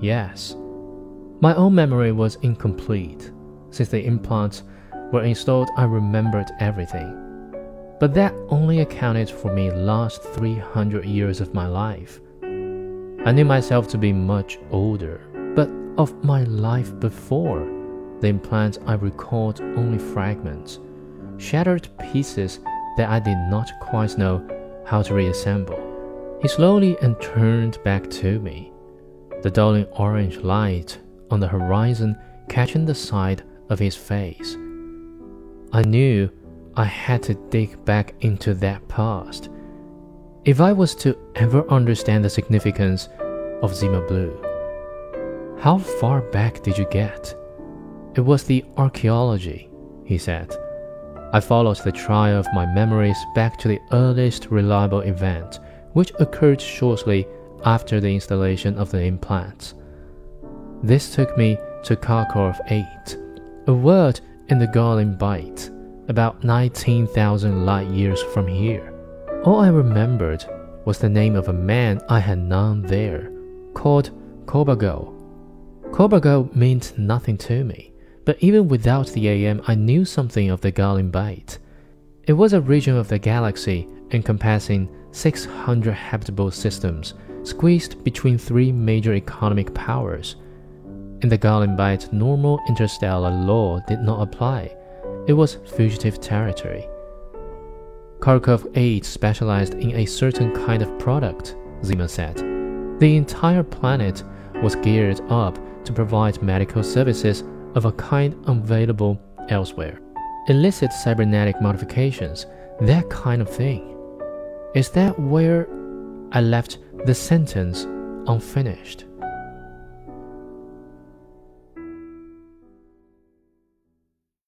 Yes. My own memory was incomplete. Since the implants were installed, I remembered everything. But that only accounted for me last 300 years of my life. I knew myself to be much older, but of my life before, the implants I recalled only fragments, shattered pieces that I did not quite know how to reassemble. He slowly and turned back to me, the dulling orange light on the horizon catching the side of his face. I knew I had to dig back into that past if I was to ever understand the significance of Zima Blue. How far back did you get? It was the archaeology, he said. I followed the trail of my memories back to the earliest reliable event, which occurred shortly after the installation of the implants. This took me to Kharkov 8, a word in the Garlin Bight, about 19,000 light years from here. All I remembered was the name of a man I had known there, called Cobargo. Cobargo meant nothing to me, but even without the AM, I knew something of the Garlin Bight. It was a region of the galaxy encompassing 600 habitable systems squeezed between three major economic powers. In the Garlin Bight, normal interstellar law did not apply. It was fugitive territory. Kharkov 8 specialized in a certain kind of product, Zima said. The entire planet was geared up to provide medical services of a kind unavailable elsewhere. Illicit cybernetic modifications, that kind of thing. Is that where I left the sentence unfinished?